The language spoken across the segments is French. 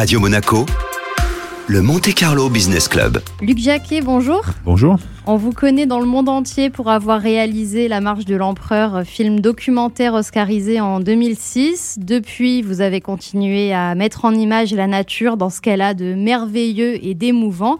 Radio Monaco, le Monte Carlo Business Club. Luc Jacquet, bonjour. Bonjour. On vous connaît dans le monde entier pour avoir réalisé La Marche de l'Empereur, film documentaire oscarisé en 2006. Depuis, vous avez continué à mettre en image la nature dans ce qu'elle a de merveilleux et d'émouvant.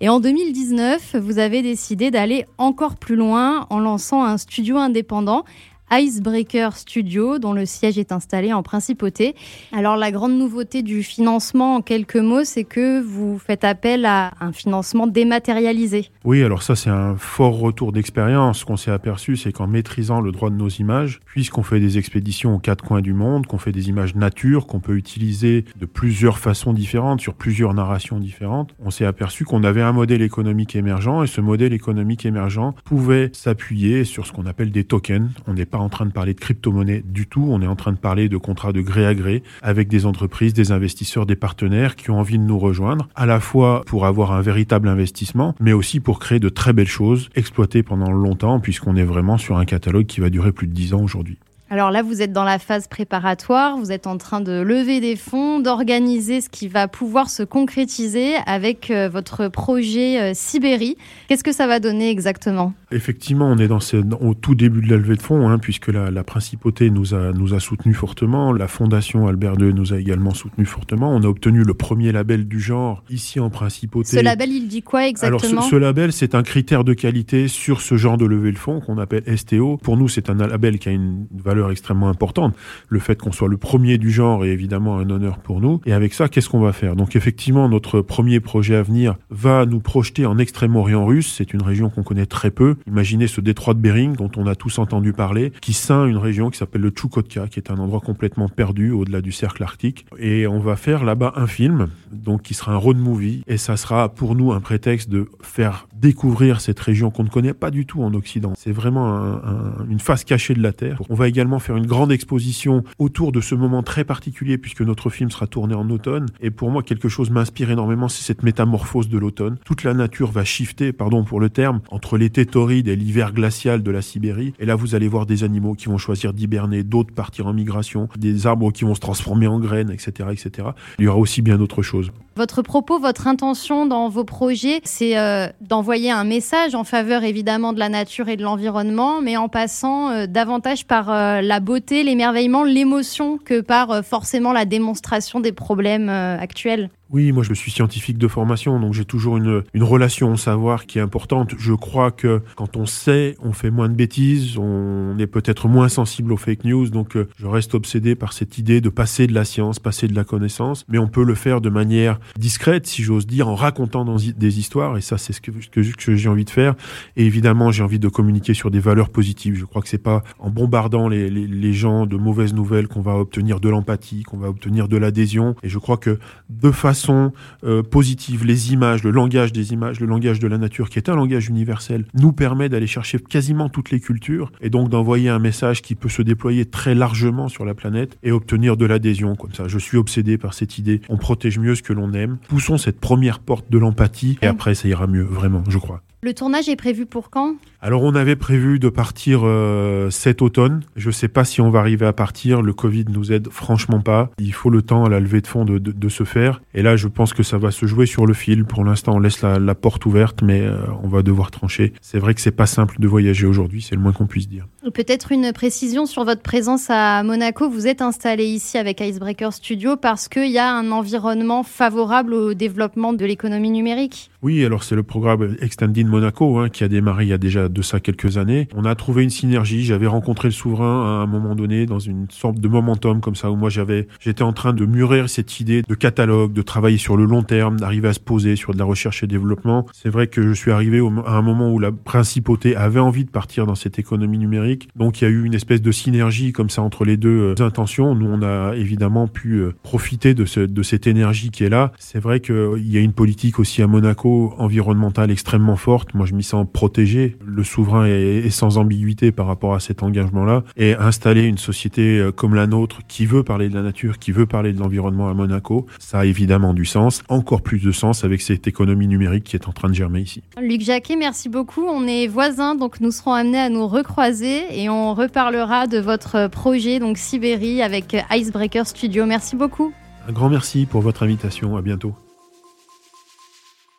Et en 2019, vous avez décidé d'aller encore plus loin en lançant un studio indépendant Icebreaker Studio, dont le siège est installé en principauté. Alors la grande nouveauté du financement, en quelques mots, c'est que vous faites appel à un financement dématérialisé. Oui, alors ça c'est un fort retour d'expérience. Ce qu'on s'est aperçu, c'est qu'en maîtrisant le droit de nos images, puisqu'on fait des expéditions aux quatre coins du monde, qu'on fait des images nature, qu'on peut utiliser de plusieurs façons différentes, sur plusieurs narrations différentes, on s'est aperçu qu'on avait un modèle économique émergent et ce modèle économique émergent pouvait s'appuyer sur ce qu'on appelle des tokens. On n'est pas en train de parler de crypto-monnaie du tout, on est en train de parler de contrats de gré à gré avec des entreprises, des investisseurs, des partenaires qui ont envie de nous rejoindre, à la fois pour avoir un véritable investissement, mais aussi pour créer de très belles choses, exploitées pendant longtemps, puisqu'on est vraiment sur un catalogue qui va durer plus de 10 ans aujourd'hui. Alors là, vous êtes dans la phase préparatoire, vous êtes en train de lever des fonds, d'organiser ce qui va pouvoir se concrétiser avec euh, votre projet euh, Sibérie. Qu'est-ce que ça va donner exactement? Effectivement, on est dans au tout début de la levée de fonds, hein, puisque la, principauté nous a, nous a soutenus fortement, la fondation Albert II nous a également soutenus fortement. On a obtenu le premier label du genre ici en principauté. Ce label, il dit quoi exactement Alors, ce, label, c'est un critère de qualité sur ce genre de levée de fonds qu'on appelle STO. Pour nous, c'est un label qui a une valeur extrêmement importante. Le fait qu'on soit le premier du genre est évidemment un honneur pour nous. Et avec ça, qu'est-ce qu'on va faire? Donc effectivement, notre premier projet à venir va nous projeter en Extrême-Orient russe. C'est une région qu'on connaît très peu. Imaginez ce détroit de Bering dont on a tous entendu parler, qui ceint une région qui s'appelle le Tchoukotka, qui est un endroit complètement perdu au-delà du cercle arctique. Et on va faire là-bas un film, donc qui sera un road movie. Et ça sera pour nous un prétexte de faire découvrir cette région qu'on ne connaît pas du tout en Occident. C'est vraiment une face cachée de la Terre. On va également faire une grande exposition autour de ce moment très particulier puisque notre film sera tourné en automne. Et pour moi, quelque chose m'inspire énormément, c'est cette métamorphose de l'automne. Toute la nature va shifter, pardon pour le terme, entre l'été torride et l'hiver glacial de la Sibérie. Et là, vous allez voir des animaux qui vont choisir d'hiberner, d'autres partir en migration, des arbres qui vont se transformer en graines, etc., etc. Il y aura aussi bien d'autres choses. Votre propos, votre intention dans vos projets, c'est euh, d'envoyer un message en faveur évidemment de la nature et de l'environnement, mais en passant euh, davantage par euh, la beauté, l'émerveillement, l'émotion que par forcément la démonstration des problèmes actuels. Oui, moi je suis scientifique de formation, donc j'ai toujours une, une relation au savoir qui est importante. Je crois que quand on sait, on fait moins de bêtises, on est peut-être moins sensible aux fake news, donc euh, je reste obsédé par cette idée de passer de la science, passer de la connaissance, mais on peut le faire de manière discrète, si j'ose dire, en racontant des histoires, et ça c'est ce que, que, que j'ai envie de faire. Et évidemment, j'ai envie de communiquer sur des valeurs positives. Je crois que c'est pas en bombardant les, les, les gens de mauvaises nouvelles qu'on va obtenir de l'empathie, qu'on va obtenir de l'adhésion, et je crois que de façon euh, positives, les images, le langage des images, le langage de la nature, qui est un langage universel, nous permet d'aller chercher quasiment toutes les cultures et donc d'envoyer un message qui peut se déployer très largement sur la planète et obtenir de l'adhésion comme ça. Je suis obsédé par cette idée. On protège mieux ce que l'on aime. Poussons cette première porte de l'empathie et après ça ira mieux, vraiment, je crois. Le tournage est prévu pour quand? Alors on avait prévu de partir euh, cet automne. Je ne sais pas si on va arriver à partir. Le Covid nous aide franchement pas. Il faut le temps à la levée de fonds de, de, se faire. Et là, je pense que ça va se jouer sur le fil. Pour l'instant, on laisse la, porte ouverte, mais euh, on va devoir trancher. C'est vrai que c'est pas simple de voyager aujourd'hui, c'est le moins qu'on puisse dire. Peut-être une précision sur votre présence à Monaco. Vous êtes installé ici avec Icebreaker Studio parce qu'il y a un environnement favorable au développement de l'économie numérique. Oui, alors c'est le programme Extended Monaco hein, qui a démarré il y a déjà de ça quelques années. On a trouvé une synergie. J'avais rencontré le souverain à un moment donné dans une sorte de momentum comme ça où moi j'avais, j'étais en train de mûrir cette idée de catalogue, de travailler sur le long terme, d'arriver à se poser sur de la recherche et développement. C'est vrai que je suis arrivé à un moment où la principauté avait envie de partir dans cette économie numérique. Donc il y a eu une espèce de synergie comme ça entre les deux euh, intentions. Nous on a évidemment pu euh, profiter de, ce, de cette énergie qui est là. C'est vrai qu'il y a une politique aussi à Monaco environnementale extrêmement forte. Moi, je m'y sens protégé. Souverain est, sans ambiguïté par rapport à cet engagement-là. Et installer une société euh, comme la nôtre qui veut parler de la nature, qui veut parler de l'environnement à Monaco, ça a évidemment du sens, encore plus de sens avec cette économie numérique qui est en train de germer ici. Luc Jacquet, merci beaucoup. On est voisins, donc nous serons amenés à nous recroiser et on reparlera de votre projet, donc Sibérie, avec Icebreaker Studio. Merci beaucoup. Un grand merci pour votre invitation. À bientôt.